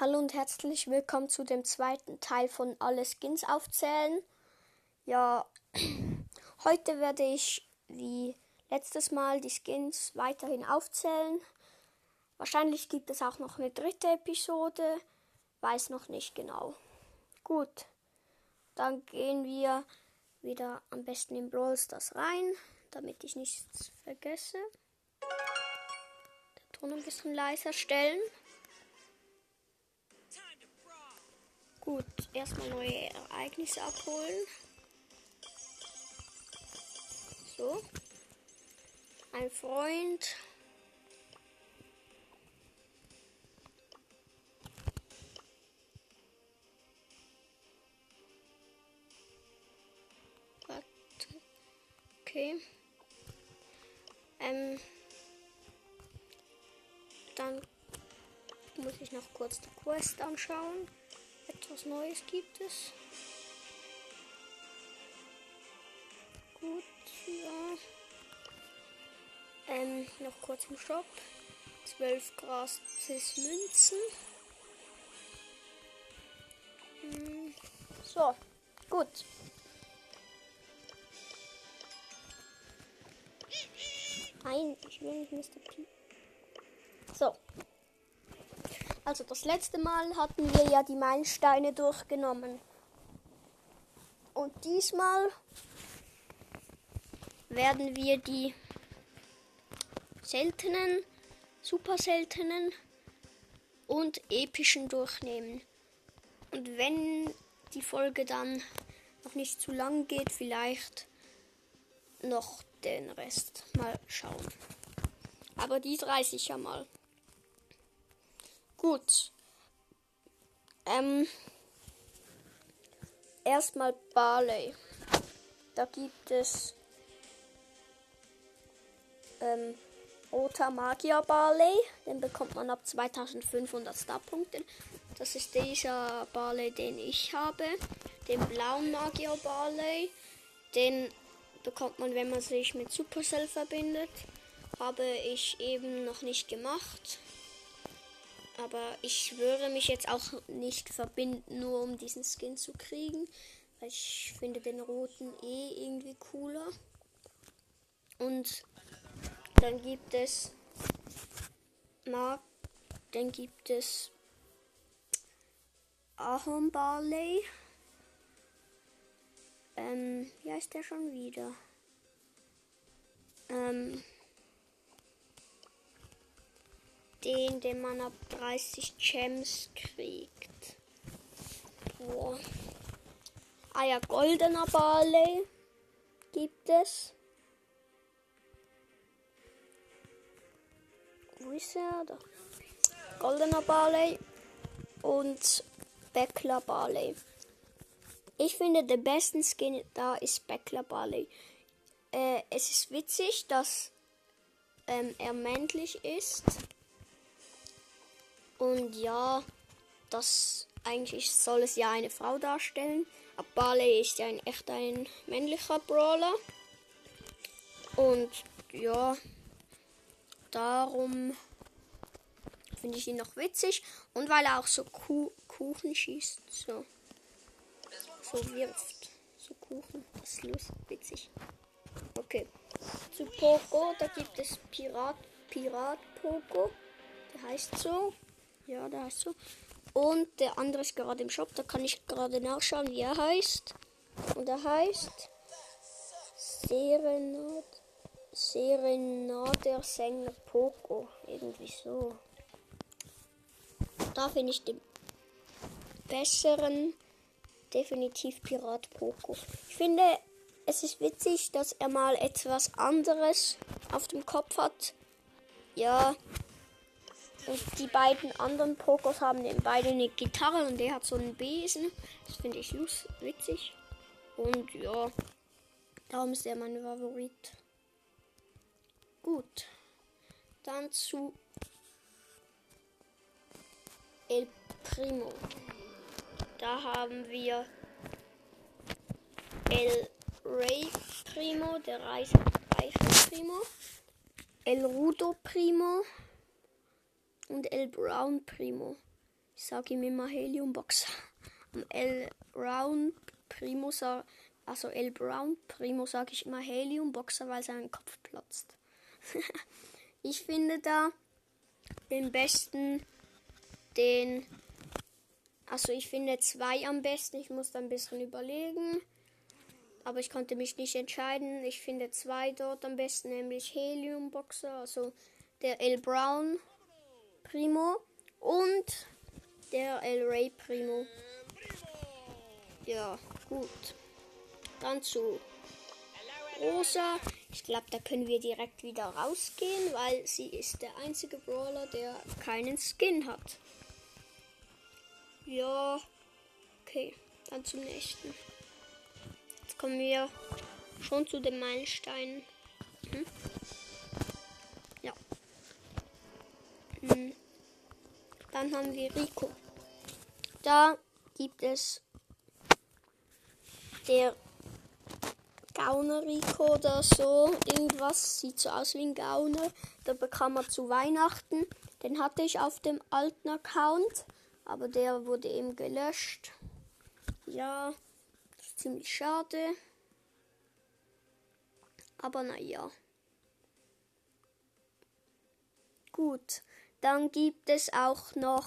Hallo und herzlich willkommen zu dem zweiten Teil von Alle Skins aufzählen. Ja, heute werde ich wie letztes Mal die Skins weiterhin aufzählen. Wahrscheinlich gibt es auch noch eine dritte Episode, weiß noch nicht genau. Gut, dann gehen wir wieder am besten in Brawl Stars rein, damit ich nichts vergesse. Der Ton ein bisschen leiser stellen. Gut, erstmal neue Ereignisse abholen. So. Ein Freund. Okay. Ähm. Dann muss ich noch kurz die Quest anschauen. Etwas Neues gibt es. Gut, ja. Ähm, noch kurz im Shop. 12 gratis Münzen. Hm, so, gut. Nein, ich will nicht Mr. P. So. Also das letzte Mal hatten wir ja die Meilensteine durchgenommen. Und diesmal werden wir die seltenen, super seltenen und epischen durchnehmen. Und wenn die Folge dann noch nicht zu lang geht, vielleicht noch den Rest mal schauen. Aber die reiße ich ja mal. Gut. Ähm, erstmal Barley. Da gibt es ähm, Roter Magier Barley. Den bekommt man ab 2500 Starpunkten. Das ist dieser Barley, den ich habe. Den blauen Magier Barley. Den bekommt man, wenn man sich mit Supercell verbindet. Habe ich eben noch nicht gemacht. Aber ich würde mich jetzt auch nicht verbinden, nur um diesen Skin zu kriegen. Weil ich finde den roten eh irgendwie cooler. Und dann gibt es Mark, dann gibt es Ahorn Barley. Ähm, wie heißt der schon wieder? Ähm, den, den man ab 30 Gems kriegt. Boah. Ah ja, goldener Barley gibt es. Wo ist er? Da. Goldener Barley und Beckler Barley. Ich finde, der besten Skin da ist Beckler Barley. Äh, es ist witzig, dass ähm, er männlich ist. Und ja, das eigentlich soll es ja eine Frau darstellen. Aber Barley ist ja ein echt ein männlicher Brawler. Und ja, darum finde ich ihn noch witzig. Und weil er auch so Kuh Kuchen schießt. So. So wirft. So Kuchen. Das ist lustig, witzig. Okay. Zu Poco, da gibt es Pirat, Pirat Poco. Der heißt so. Ja, der heißt so. Und der andere ist gerade im Shop. Da kann ich gerade nachschauen, wie er heißt. Und er heißt Serenad, Serenader Sänger Poco. Irgendwie so. Da finde ich den besseren definitiv Pirat Poco. Ich finde, es ist witzig, dass er mal etwas anderes auf dem Kopf hat. Ja, und die beiden anderen Pokos haben eben beide eine Gitarre und der hat so einen Besen. Das finde ich witzig. Und ja, darum ist er mein Favorit. Gut. Dann zu El Primo. Da haben wir El Rey Primo, der reiche Primo. El Rudo Primo und El Brown Primo. Ich sage ihm immer Heliumboxer. Am L Brown Primo, also L Brown Primo sage ich immer Heliumboxer, weil sein Kopf platzt. ich finde da den besten, den, also ich finde zwei am besten. Ich muss da ein bisschen überlegen aber ich konnte mich nicht entscheiden. Ich finde zwei dort am besten, nämlich Helium Boxer, also der L Brown Primo und der El Ray Primo. Ja, gut. Dann zu Rosa. Ich glaube, da können wir direkt wieder rausgehen, weil sie ist der einzige Brawler, der keinen Skin hat. Ja, okay. Dann zum nächsten kommen wir schon zu den Meilensteinen. Hm? Dann haben wir Rico. Da gibt es der Gauner Rico oder so. Irgendwas sieht so aus wie ein Gauner. Da bekam er zu Weihnachten. Den hatte ich auf dem alten Account. Aber der wurde eben gelöscht. Ja ziemlich schade. Aber naja. Gut, dann gibt es auch noch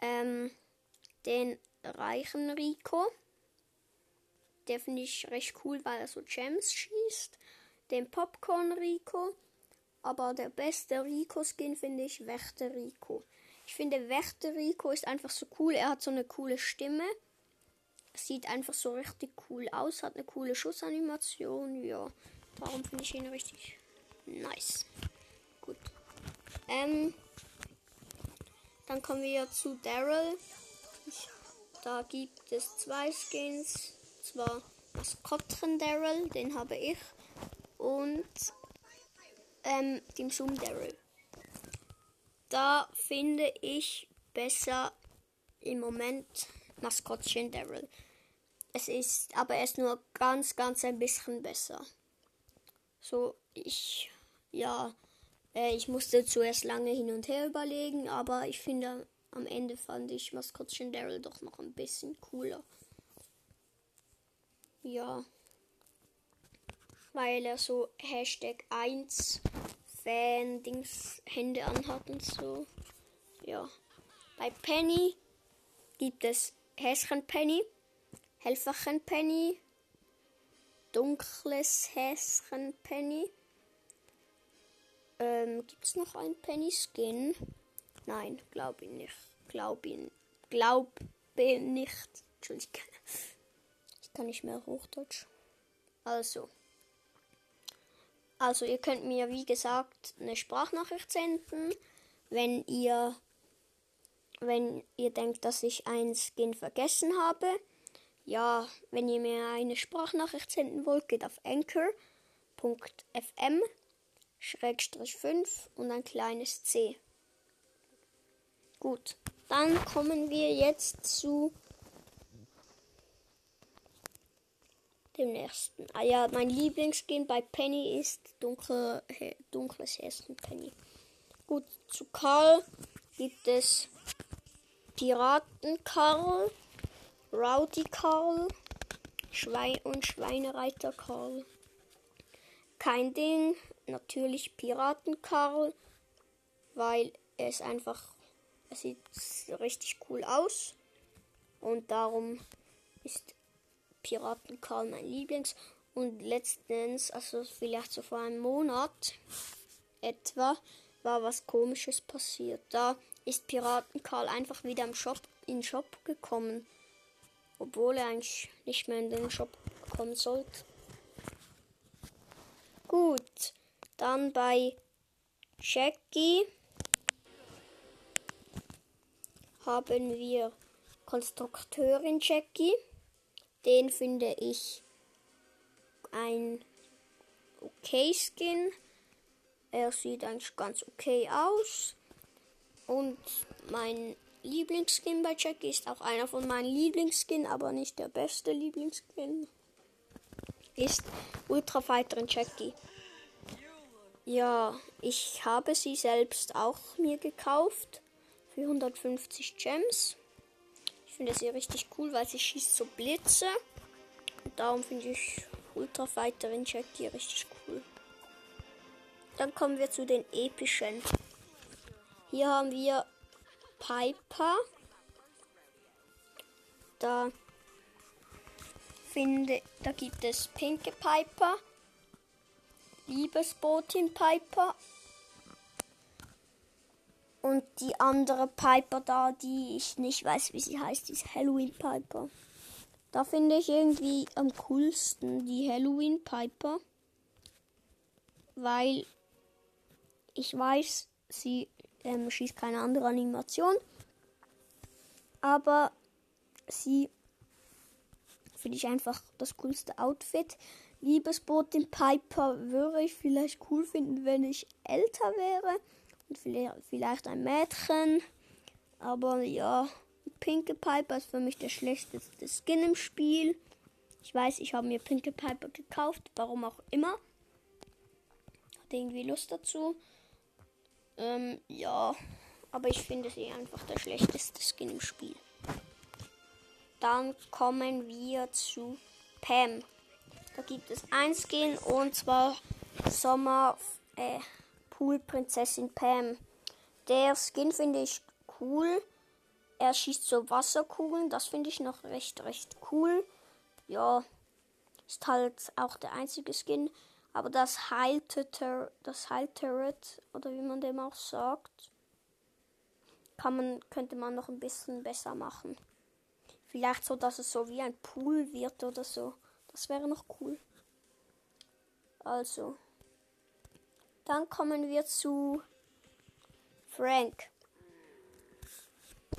ähm, den reichen Rico. Der finde ich recht cool, weil er so Gems schießt. Den Popcorn Rico. Aber der beste Rico-Skin finde ich Wächter Rico. Ich finde Wächter Rico ist einfach so cool. Er hat so eine coole Stimme. Sieht einfach so richtig cool aus, hat eine coole Schussanimation. Ja, darum finde ich ihn richtig nice. Ähm, dann kommen wir zu Daryl. Da gibt es zwei Skins. Zwar Maskottchen Daryl, den habe ich. Und ähm, den Zoom Daryl. Da finde ich besser im Moment Maskottchen Daryl. Es ist aber erst nur ganz, ganz ein bisschen besser. So, ich, ja, äh, ich musste zuerst lange hin und her überlegen, aber ich finde, am Ende fand ich Maskottchen Daryl doch noch ein bisschen cooler. Ja. Weil er so Hashtag 1 Fan-Dings Hände anhat und so. Ja. Bei Penny gibt es Häschenpenny. Helferchenpenny, dunkles Häschenpenny. Ähm, Gibt es noch ein Penny Skin? Nein, glaube ich nicht. Glaube ich, glaube nicht. Entschuldigung. Ich kann nicht mehr Hochdeutsch. Also. Also, ihr könnt mir, wie gesagt, eine Sprachnachricht senden, wenn ihr, wenn ihr denkt, dass ich ein Skin vergessen habe. Ja, wenn ihr mir eine Sprachnachricht senden wollt, geht auf anchor.fm Schrägstrich 5 und ein kleines C. Gut, dann kommen wir jetzt zu dem nächsten. Ah ja, mein Lieblingsskin bei Penny ist dunkle, dunkles Hessen Penny. Gut, zu Karl gibt es Piraten Karl. Rowdy Karl Schwein und Schweinereiter Karl. Kein Ding, natürlich Piraten Karl, weil er ist einfach, er sieht richtig cool aus und darum ist Piraten Karl mein Lieblings. Und letztens, also vielleicht so vor einem Monat etwa, war was komisches passiert. Da ist Piraten Karl einfach wieder im Shop, in den Shop gekommen obwohl er eigentlich nicht mehr in den Shop kommen sollte. Gut, dann bei Jackie haben wir Konstrukteurin Jackie. Den finde ich ein okay Skin. Er sieht eigentlich ganz okay aus. Und mein Lieblingsskin bei Jackie ist auch einer von meinen Lieblingsskin, aber nicht der beste Lieblingsskin. Ist Ultra Fighterin Jackie. Ja, ich habe sie selbst auch mir gekauft. für 150 Gems. Ich finde sie richtig cool, weil sie schießt so Blitze. Und darum finde ich Ultra Fighterin Jackie richtig cool. Dann kommen wir zu den epischen. Hier haben wir Piper. Da finde, da gibt es Pinke Piper, Liebesbotin Piper und die andere Piper da, die ich nicht weiß, wie sie heißt, ist Halloween Piper. Da finde ich irgendwie am coolsten die Halloween Piper, weil ich weiß, sie ähm, schießt keine andere Animation, aber sie finde ich einfach das coolste Outfit. Liebesbotin Piper würde ich vielleicht cool finden, wenn ich älter wäre und vielleicht ein Mädchen. Aber ja, Pinke Piper ist für mich der schlechteste Skin im Spiel. Ich weiß, ich habe mir Pinke Piper gekauft, warum auch immer. Hatte irgendwie Lust dazu. Ähm, ja, aber ich finde sie einfach der schlechteste Skin im Spiel. Dann kommen wir zu Pam. Da gibt es ein Skin und zwar Sommer äh, Poolprinzessin Pam. Der Skin finde ich cool. Er schießt so Wasserkugeln. Das finde ich noch recht, recht cool. Ja, ist halt auch der einzige Skin. Aber das Heilter, das Heilturret, oder wie man dem auch sagt, kann man, könnte man noch ein bisschen besser machen. Vielleicht so, dass es so wie ein Pool wird oder so. Das wäre noch cool. Also. Dann kommen wir zu Frank.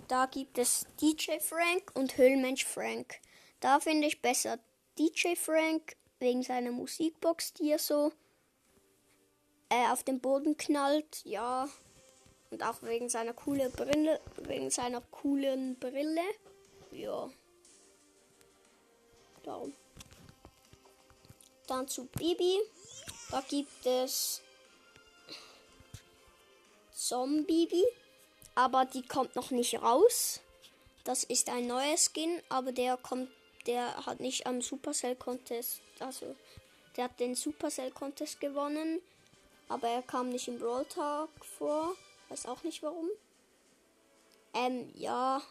Da gibt es DJ Frank und Höhlenmensch Frank. Da finde ich besser DJ Frank wegen seiner Musikbox, die er so äh, auf den Boden knallt. Ja. Und auch wegen seiner coolen Brille, wegen seiner coolen Brille. Ja. Darum. Dann zu Bibi. Da gibt es Zombie, aber die kommt noch nicht raus. Das ist ein neuer Skin, aber der kommt, der hat nicht am Supercell Contest, also der hat den Supercell Contest gewonnen, aber er kam nicht im Brawl Tag vor. Weiß auch nicht warum. Ähm, ja.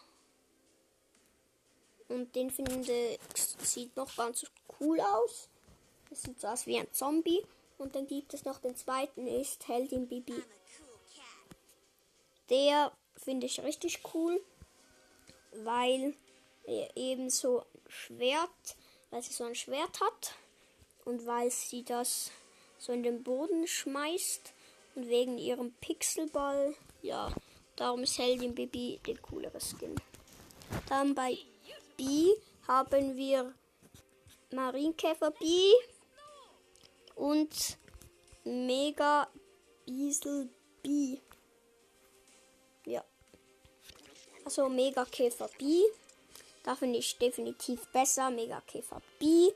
Und den finde sieht noch ganz cool aus. Das sieht so aus wie ein Zombie. Und dann gibt es noch den zweiten, ist Heldin Bibi. Der finde ich richtig cool, weil er eben so ein Schwert, weil sie so ein Schwert hat und weil sie das so in den Boden schmeißt und wegen ihrem Pixelball, ja, darum ist Heldin Bibi der coolere Skin. Dann bei B haben wir Marienkäfer B und Mega Biesel B. Ja. Also Mega Käfer B. Da finde ich definitiv besser. Mega Käfer B.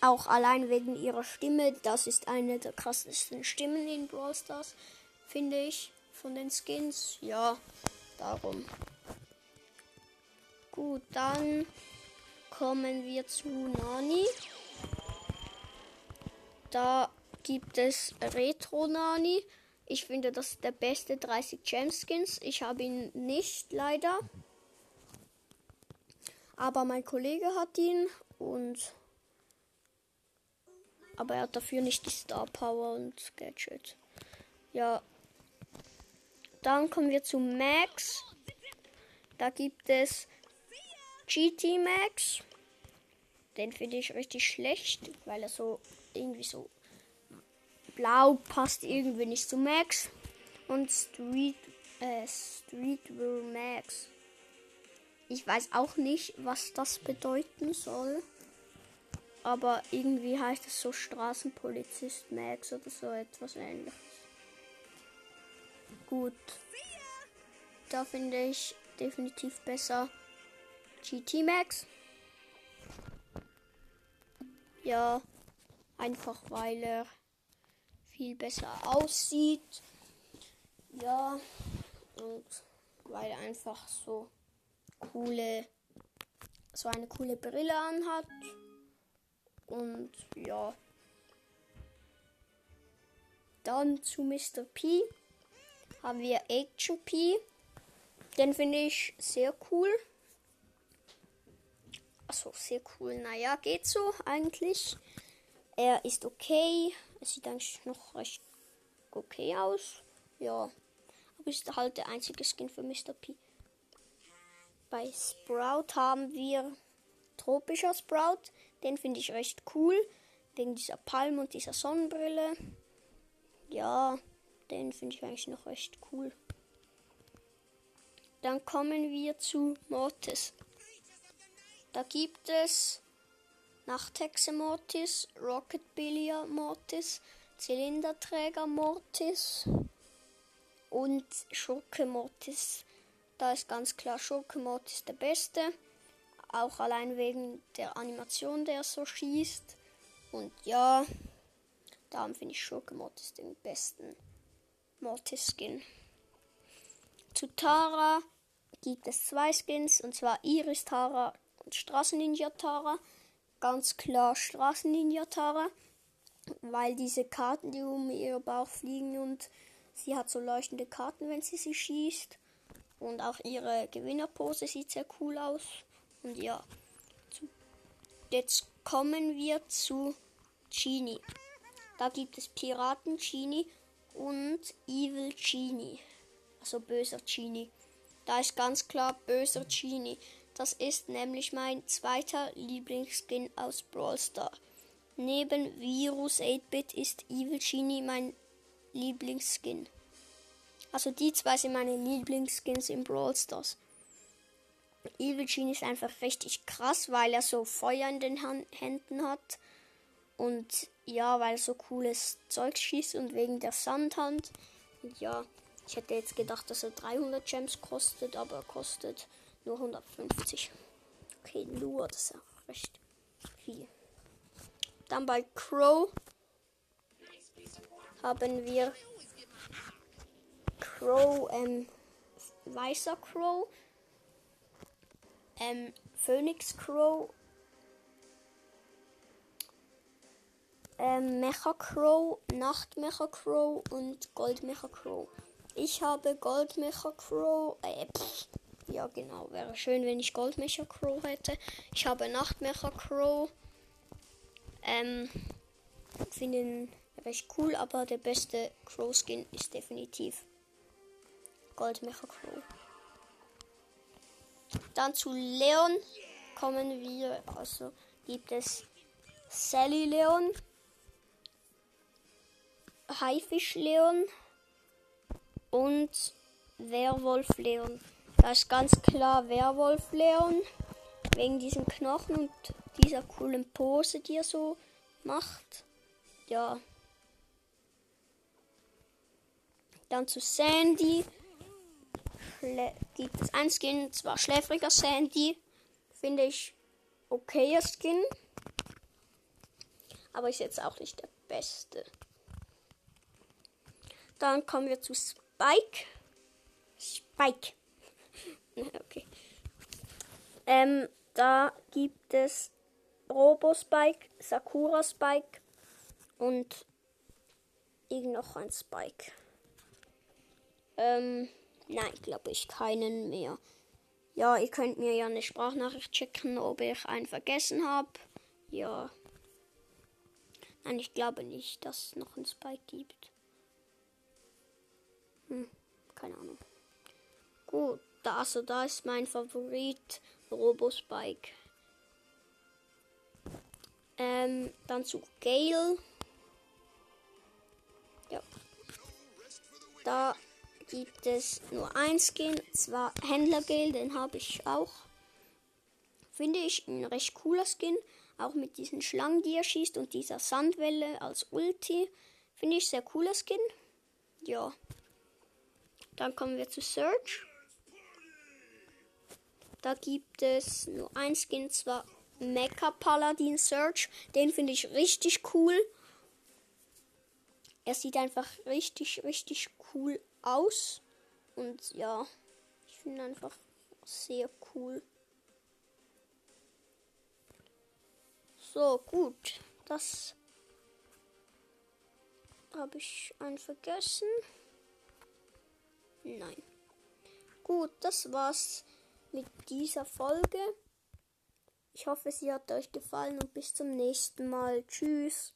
Auch allein wegen ihrer Stimme. Das ist eine der krassesten Stimmen in Brawl Stars. Finde ich. Von den Skins. Ja. Darum. Gut, dann kommen wir zu Nani. Da gibt es Retro Nani. Ich finde, das ist der beste 30 Gem Skins. Ich habe ihn nicht, leider. Aber mein Kollege hat ihn und. Aber er hat dafür nicht die Star Power und Gadget. Ja. Dann kommen wir zu Max. Da gibt es GT Max. Den finde ich richtig schlecht, weil er so irgendwie so Blau passt irgendwie nicht zu Max. Und Street, äh, Streetwear Max. Ich weiß auch nicht, was das bedeuten soll. Aber irgendwie heißt es so Straßenpolizist Max oder so etwas ähnliches. Gut. Da finde ich definitiv besser GT Max. Ja, einfach weil er viel besser aussieht. Ja, und weil er einfach so coole, so eine coole Brille anhat. Und ja. Dann zu Mr. P haben wir Action P. Den finde ich sehr cool. Achso, sehr cool. Naja, geht so eigentlich. Er ist okay. Es sieht eigentlich noch recht okay aus. Ja. Aber ist halt der einzige Skin für Mr. P. Bei Sprout haben wir tropischer Sprout. Den finde ich recht cool. Wegen dieser Palm und dieser Sonnenbrille. Ja, den finde ich eigentlich noch recht cool. Dann kommen wir zu Mortis. Da gibt es Nachthexe Mortis, Rocket Billier Mortis, Zylinderträger Mortis und Schurke Mortis. Da ist ganz klar Schurke Mortis der beste. Auch allein wegen der Animation, der so schießt. Und ja, darum finde ich Schurke Mortis den besten Mortis-Skin. Zu Tara gibt es zwei Skins, und zwar Iris Tara Straßenninja Tara. Ganz klar Straßenninja Tara, weil diese Karten, die um ihr Bauch fliegen und sie hat so leuchtende Karten, wenn sie sie schießt. Und auch ihre Gewinnerpose sieht sehr cool aus. Und ja, jetzt kommen wir zu Genie. Da gibt es Piraten Genie und Evil Genie. Also böser Genie. Da ist ganz klar böser Genie. Das ist nämlich mein zweiter Lieblingsskin aus Brawl Star. Neben Virus 8-Bit ist Evil Genie mein Lieblingsskin. Also die zwei sind meine Lieblingsskins in Brawl Stars. Evil Genie ist einfach richtig krass, weil er so Feuer in den Han Händen hat. Und ja, weil er so cooles Zeug schießt und wegen der Sandhand. Ja, ich hätte jetzt gedacht, dass er 300 Gems kostet, aber er kostet nur 150. Okay, nur, das ist auch recht viel. Dann bei Crow haben wir Crow, ähm, weißer Crow, ähm, Phoenix Crow, ähm, Mecha Crow, Nacht Mecha Crow und Gold Mecha Crow. Ich habe Gold Mecha Crow, äh, pff, ja, genau. Wäre schön, wenn ich Goldmecher Crow hätte. Ich habe Nachtmecher Crow. Ähm, finde ihn recht cool, aber der beste Crow Skin ist definitiv Goldmecher Crow. Dann zu Leon kommen wir. Also gibt es Sally Leon, Haifisch Leon und Werwolf Leon. Da ist ganz klar Werwolf Leon. Wegen diesen Knochen und dieser coolen Pose, die er so macht. Ja. Dann zu Sandy. Schlä gibt es ein Skin, zwar schläfriger Sandy. Finde ich okayer Skin. Aber ist jetzt auch nicht der beste. Dann kommen wir zu Spike. Spike. okay. Ähm, da gibt es Robo Spike, Sakura Spike und noch ein Spike. Ähm, nein, glaube ich keinen mehr. Ja, ihr könnt mir ja eine Sprachnachricht checken, ob ich einen vergessen habe. Ja. Nein, ich glaube nicht, dass es noch einen Spike gibt. Hm, keine Ahnung. Gut da, also da ist mein Favorit Robospike. Ähm, dann zu Gale. Ja. Da gibt es nur ein Skin, zwar Händler Gale, den habe ich auch. Finde ich ein recht cooler Skin, auch mit diesen Schlangen, die er schießt und dieser Sandwelle als Ulti. Finde ich sehr cooler Skin. Ja. Dann kommen wir zu Search. Da gibt es nur ein Skin, zwar Mecha Paladin Search. Den finde ich richtig cool. Er sieht einfach richtig, richtig cool aus. Und ja, ich finde einfach sehr cool. So, gut. Das habe ich einen vergessen. Nein. Gut, das war's mit dieser Folge. Ich hoffe, sie hat euch gefallen und bis zum nächsten Mal. Tschüss.